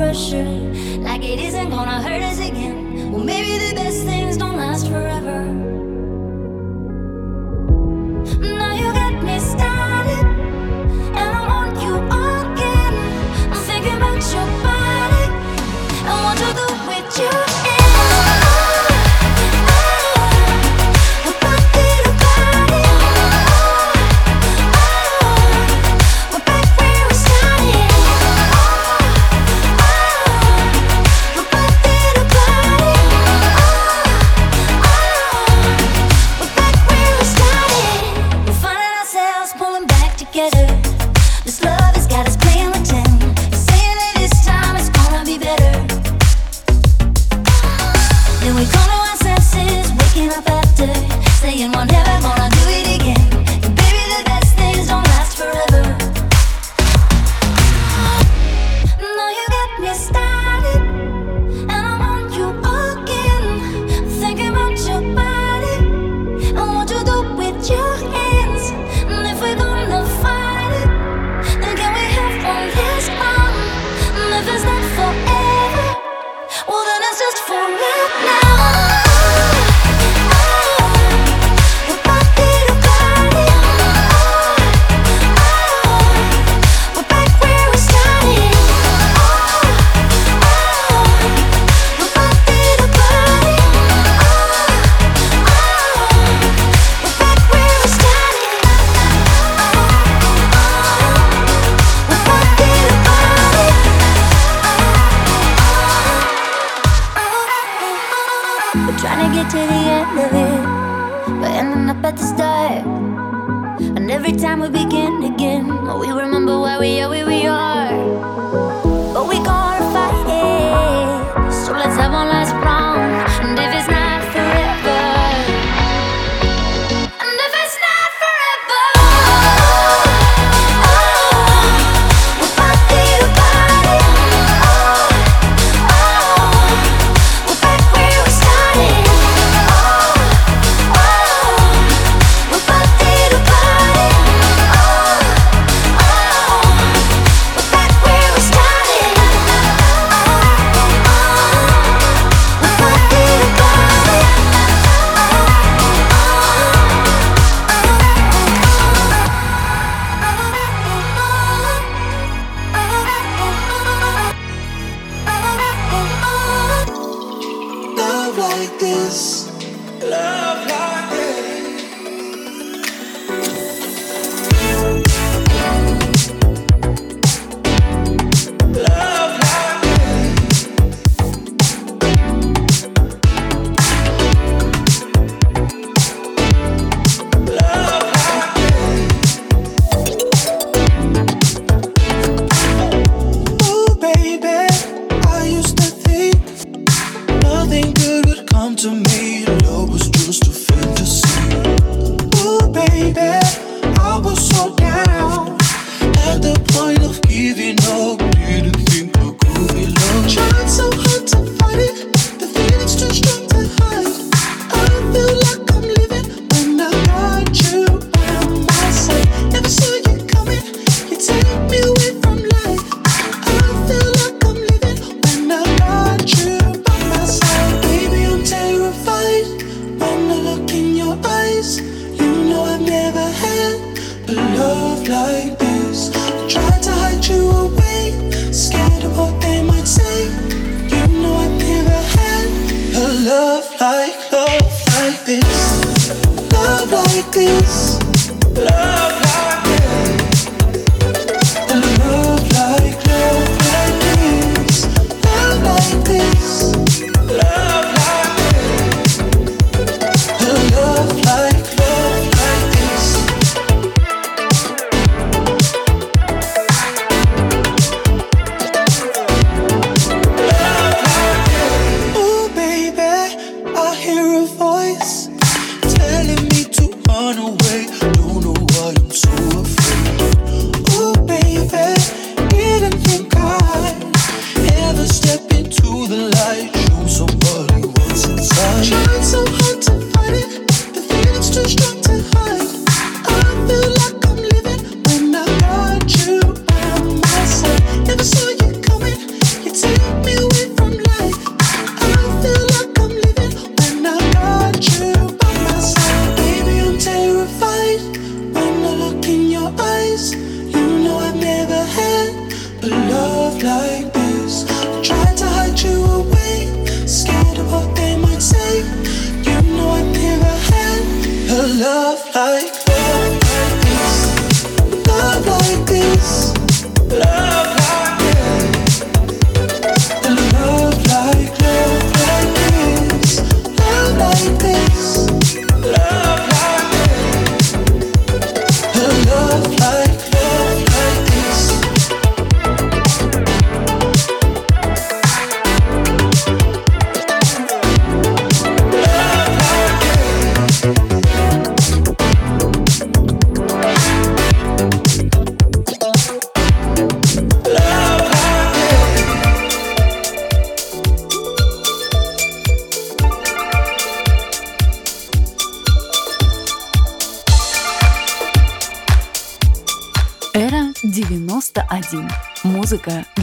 pressure, like it isn't gonna hurt us again. Well, maybe the best things don't last forever.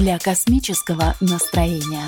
Для космического настроения.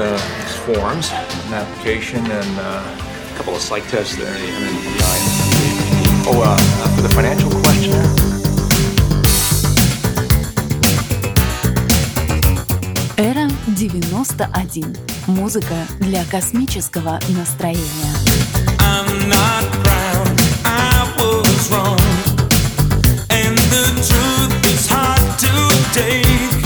Uh, forms, an application, and uh, a couple of psych tests there. Oh, uh, for the financial questionnaire. Эра 91. Музыка для космического настроения. I'm not proud, I was wrong. And the truth is hard to take.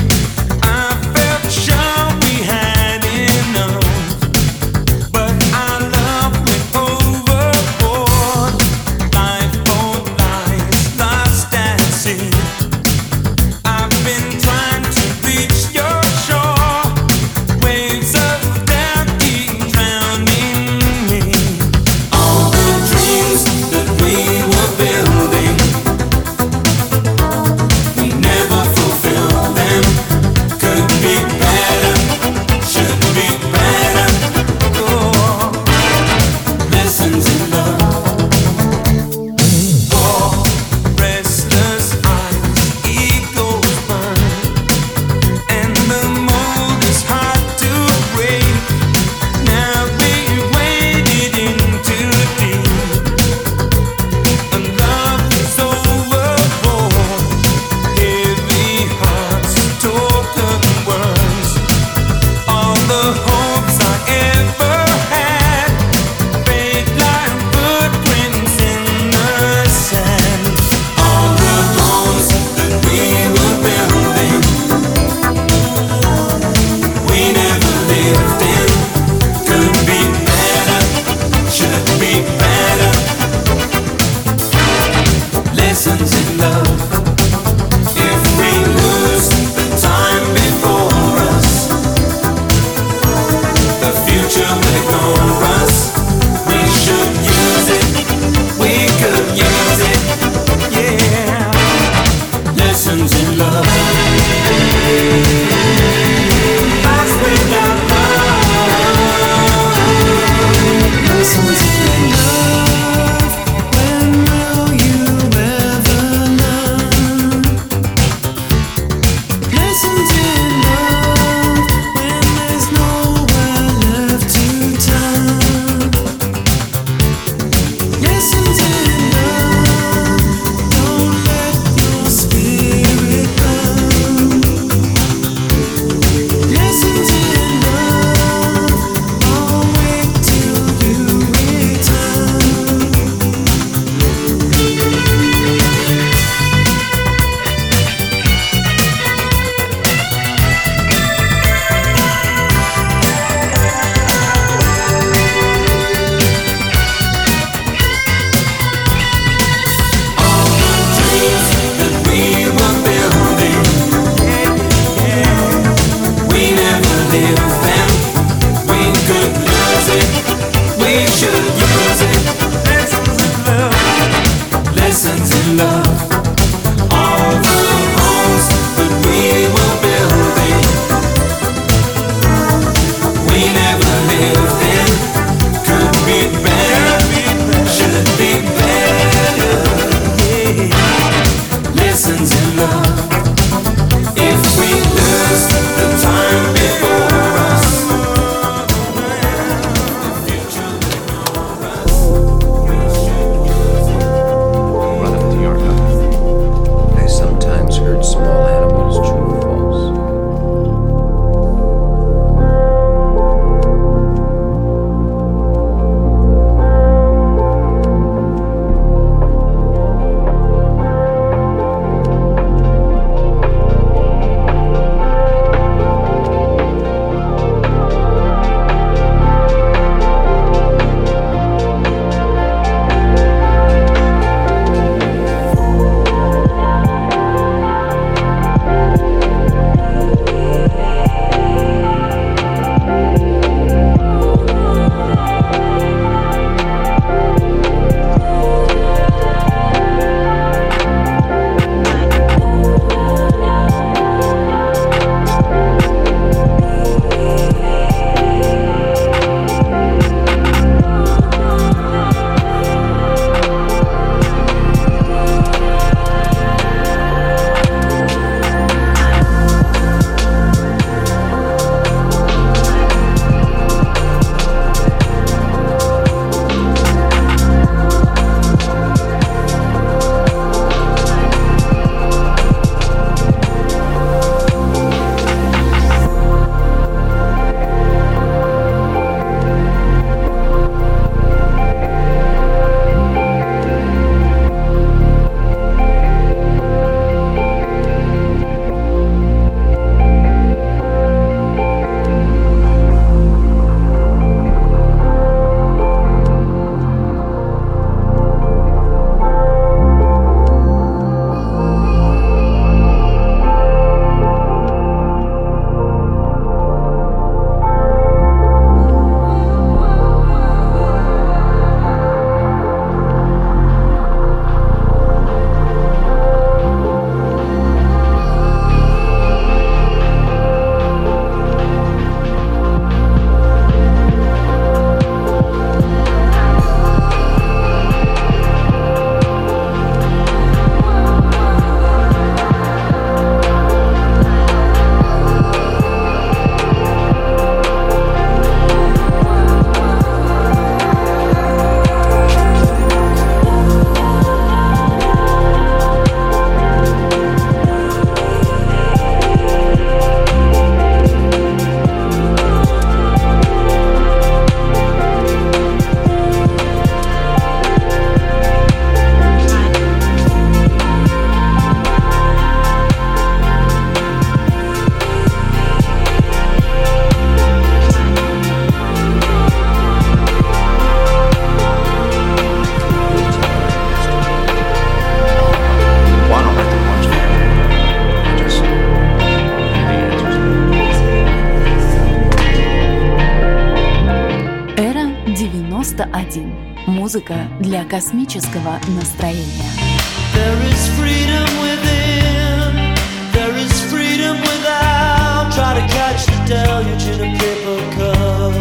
There is freedom within, there is freedom without. Try to catch the deluge in a paper cup.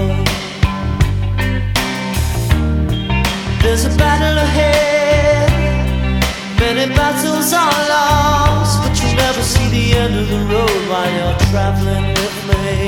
There's a battle ahead, many battles are lost, but you'll never see the end of the road while you're traveling with me.